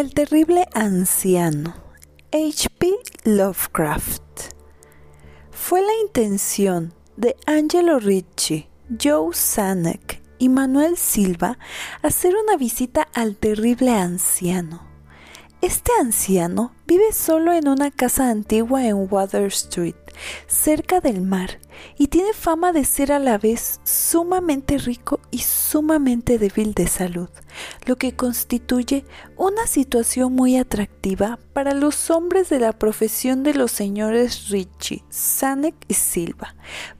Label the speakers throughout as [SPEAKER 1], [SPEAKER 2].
[SPEAKER 1] El terrible anciano. H.P. Lovecraft. Fue la intención de Angelo Ricci, Joe Sanek y Manuel Silva hacer una visita al terrible anciano. Este anciano vive solo en una casa antigua en Water Street, cerca del mar, y tiene fama de ser a la vez sumamente rico y sumamente débil de salud, lo que constituye una situación muy atractiva para los hombres de la profesión de los señores Richie, Sanek y Silva,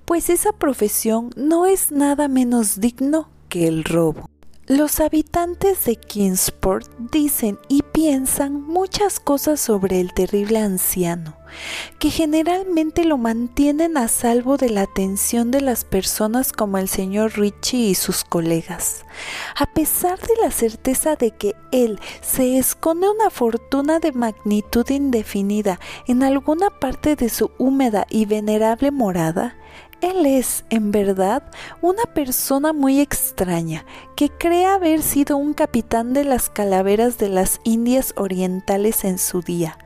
[SPEAKER 1] pues esa profesión no es nada menos digno que el robo. Los habitantes de Kingsport dicen y piensan muchas cosas sobre el terrible anciano, que generalmente lo mantienen a salvo de la atención de las personas como el señor Richie y sus colegas. A pesar de la certeza de que él se esconde una fortuna de magnitud indefinida en alguna parte de su húmeda y venerable morada, él es, en verdad, una persona muy extraña que cree haber sido un capitán de las calaveras de las Indias Orientales en su día,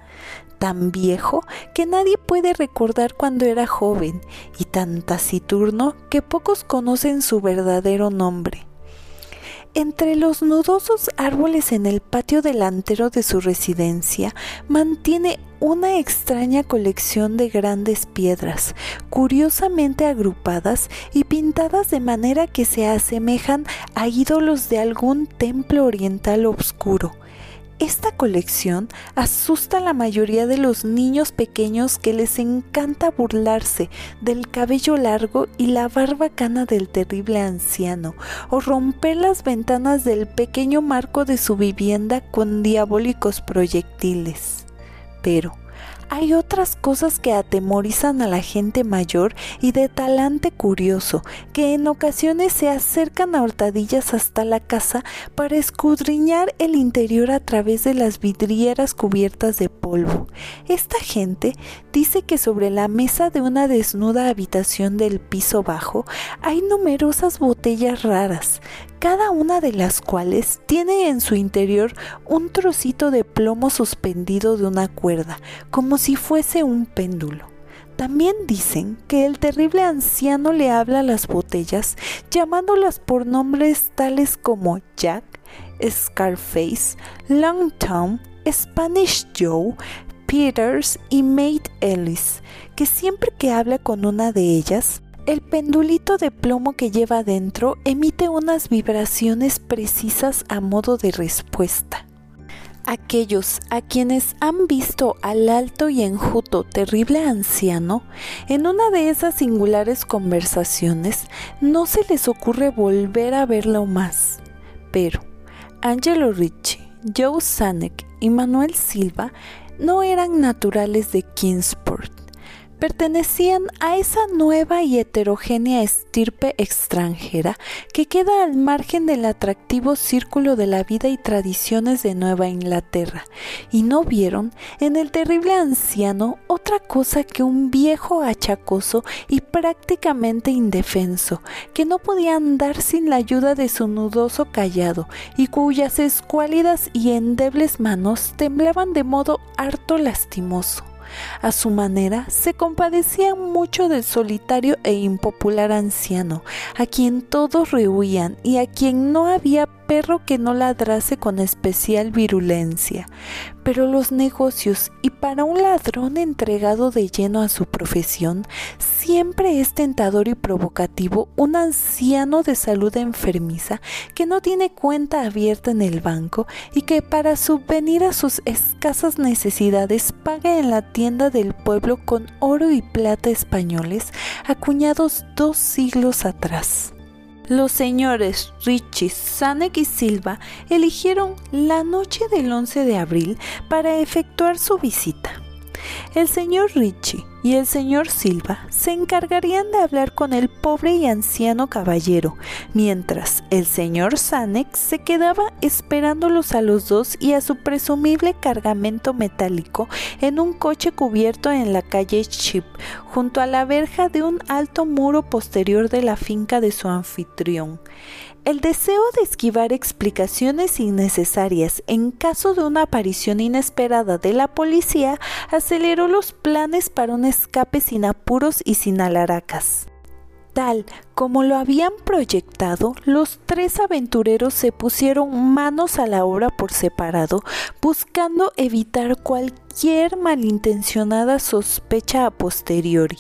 [SPEAKER 1] tan viejo que nadie puede recordar cuando era joven y tan taciturno que pocos conocen su verdadero nombre. Entre los nudosos árboles en el patio delantero de su residencia mantiene una extraña colección de grandes piedras, curiosamente agrupadas y pintadas de manera que se asemejan a ídolos de algún templo oriental oscuro, esta colección asusta a la mayoría de los niños pequeños que les encanta burlarse del cabello largo y la barba cana del terrible anciano o romper las ventanas del pequeño marco de su vivienda con diabólicos proyectiles. Pero, hay otras cosas que atemorizan a la gente mayor y de talante curioso, que en ocasiones se acercan a hurtadillas hasta la casa para escudriñar el interior a través de las vidrieras cubiertas de polvo. Esta gente dice que sobre la mesa de una desnuda habitación del piso bajo hay numerosas botellas raras, cada una de las cuales tiene en su interior un trocito de plomo suspendido de una cuerda, como si fuese un péndulo. También dicen que el terrible anciano le habla a las botellas llamándolas por nombres tales como Jack, Scarface, Long Tom, Spanish Joe, Peters y Mate Ellis, que siempre que habla con una de ellas, el pendulito de plomo que lleva dentro emite unas vibraciones precisas a modo de respuesta. Aquellos a quienes han visto al alto y enjuto terrible anciano, en una de esas singulares conversaciones no se les ocurre volver a verlo más. Pero Angelo Ricci, Joe Sanek y Manuel Silva no eran naturales de Kingsport pertenecían a esa nueva y heterogénea estirpe extranjera que queda al margen del atractivo círculo de la vida y tradiciones de Nueva Inglaterra, y no vieron en el terrible anciano otra cosa que un viejo achacoso y prácticamente indefenso, que no podía andar sin la ayuda de su nudoso callado, y cuyas escuálidas y endebles manos temblaban de modo harto lastimoso. A su manera, se compadecían mucho del solitario e impopular anciano, a quien todos rehuían y a quien no había perro que no ladrase con especial virulencia. Pero los negocios, y para un ladrón entregado de lleno a su profesión, siempre es tentador y provocativo un anciano de salud enfermiza que no tiene cuenta abierta en el banco y que para subvenir a sus escasas necesidades paga en la tienda del pueblo con oro y plata españoles acuñados dos siglos atrás. Los señores Richie, Sanek y Silva eligieron la noche del 11 de abril para efectuar su visita. El señor Richie y el señor Silva se encargarían de hablar con el pobre y anciano caballero, mientras el señor Sanek se quedaba esperándolos a los dos y a su presumible cargamento metálico en un coche cubierto en la calle Chip, junto a la verja de un alto muro posterior de la finca de su anfitrión. El deseo de esquivar explicaciones innecesarias en caso de una aparición inesperada de la policía aceleró los planes para un escape sin apuros y sin alaracas. Tal como lo habían proyectado, los tres aventureros se pusieron manos a la obra por separado, buscando evitar cualquier malintencionada sospecha a posteriori.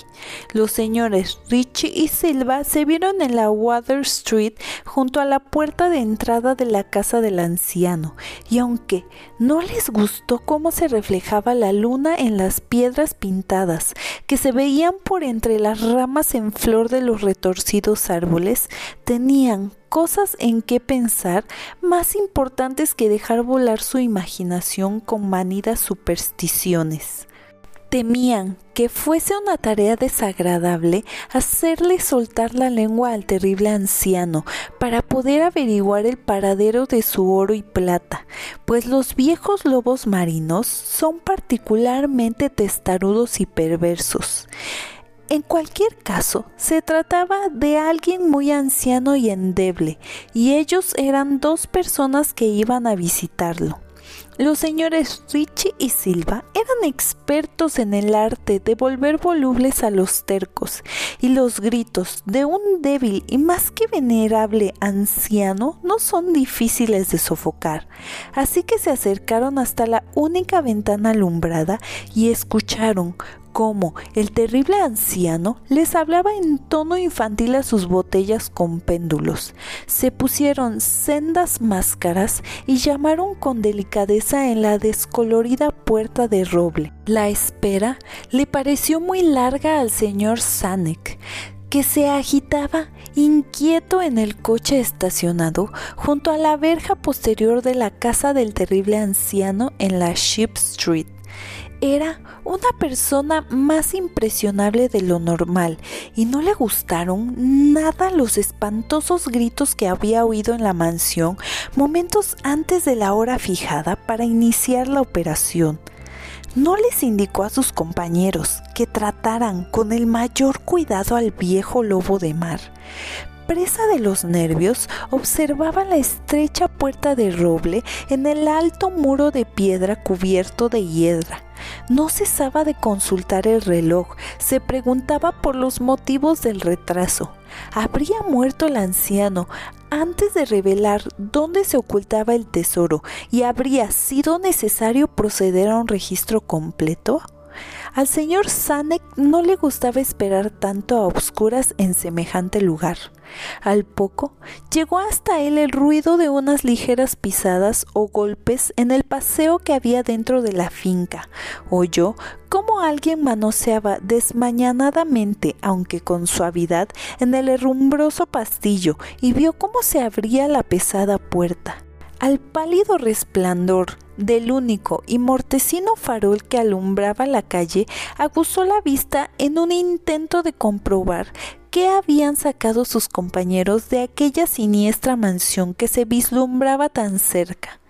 [SPEAKER 1] Los señores Richie y Silva se vieron en la Water Street junto a la puerta de entrada de la casa del anciano, y aunque no les gustó cómo se reflejaba la luna en las piedras pintadas que se veían por entre las ramas en flor de los retorcidos árboles, tenían cosas en que pensar más importantes que dejar volar su imaginación con manidas supersticiones temían que fuese una tarea desagradable hacerle soltar la lengua al terrible anciano para poder averiguar el paradero de su oro y plata, pues los viejos lobos marinos son particularmente testarudos y perversos. En cualquier caso, se trataba de alguien muy anciano y endeble, y ellos eran dos personas que iban a visitarlo. Los señores Richie y Silva eran expertos en el arte de volver volubles a los tercos, y los gritos de un débil y más que venerable anciano no son difíciles de sofocar. Así que se acercaron hasta la única ventana alumbrada y escucharon cómo el terrible anciano les hablaba en tono infantil a sus botellas con péndulos. Se pusieron sendas máscaras y llamaron con delicadeza en la descolorida puerta de roble. La espera le pareció muy larga al señor Sanek, que se agitaba inquieto en el coche estacionado junto a la verja posterior de la casa del terrible anciano en la Ship Street era una persona más impresionable de lo normal y no le gustaron nada los espantosos gritos que había oído en la mansión momentos antes de la hora fijada para iniciar la operación. No les indicó a sus compañeros que trataran con el mayor cuidado al viejo lobo de mar, presa de los nervios, observaba la estrecha puerta de roble en el alto muro de piedra cubierto de hiedra. No cesaba de consultar el reloj, se preguntaba por los motivos del retraso. ¿Habría muerto el anciano antes de revelar dónde se ocultaba el tesoro y habría sido necesario proceder a un registro completo? Al señor Sanek no le gustaba esperar tanto a obscuras en semejante lugar. Al poco llegó hasta él el ruido de unas ligeras pisadas o golpes en el paseo que había dentro de la finca. Oyó cómo alguien manoseaba desmañanadamente, aunque con suavidad, en el herrumbroso pastillo y vio cómo se abría la pesada puerta. Al pálido resplandor del único y mortecino farol que alumbraba la calle, aguzó la vista en un intento de comprobar qué habían sacado sus compañeros de aquella siniestra mansión que se vislumbraba tan cerca.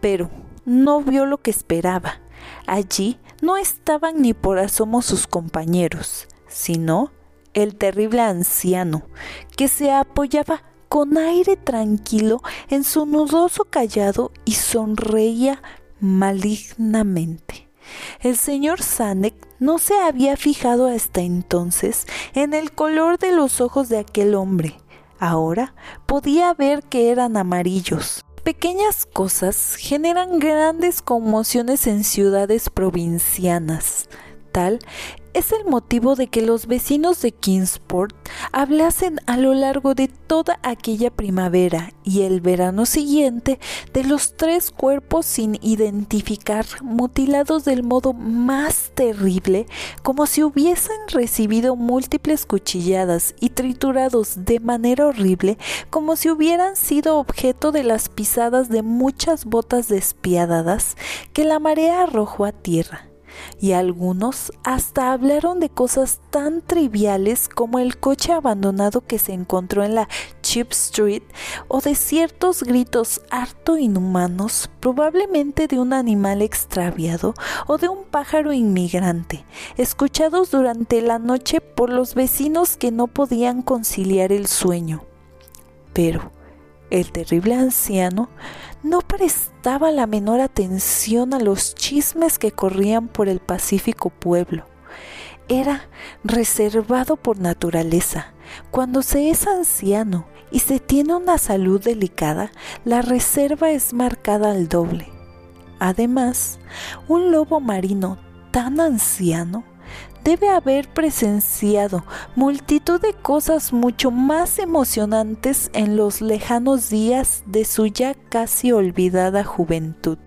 [SPEAKER 1] Pero no vio lo que esperaba. Allí no estaban ni por asomo sus compañeros, sino el terrible anciano, que se apoyaba con aire tranquilo en su nudoso callado y sonreía malignamente. El señor Sanek no se había fijado hasta entonces en el color de los ojos de aquel hombre. Ahora podía ver que eran amarillos. Pequeñas cosas generan grandes conmociones en ciudades provincianas. Tal es el motivo de que los vecinos de Kingsport hablasen a lo largo de toda aquella primavera y el verano siguiente de los tres cuerpos sin identificar, mutilados del modo más terrible, como si hubiesen recibido múltiples cuchilladas y triturados de manera horrible, como si hubieran sido objeto de las pisadas de muchas botas despiadadas que la marea arrojó a tierra y algunos hasta hablaron de cosas tan triviales como el coche abandonado que se encontró en la Chip Street o de ciertos gritos harto inhumanos, probablemente de un animal extraviado o de un pájaro inmigrante, escuchados durante la noche por los vecinos que no podían conciliar el sueño. Pero El terrible anciano no prestaba la menor atención a los chismes que corrían por el pacífico pueblo. Era reservado por naturaleza. Cuando se es anciano y se tiene una salud delicada, la reserva es marcada al doble. Además, un lobo marino tan anciano debe haber presenciado multitud de cosas mucho más emocionantes en los lejanos días de su ya casi olvidada juventud.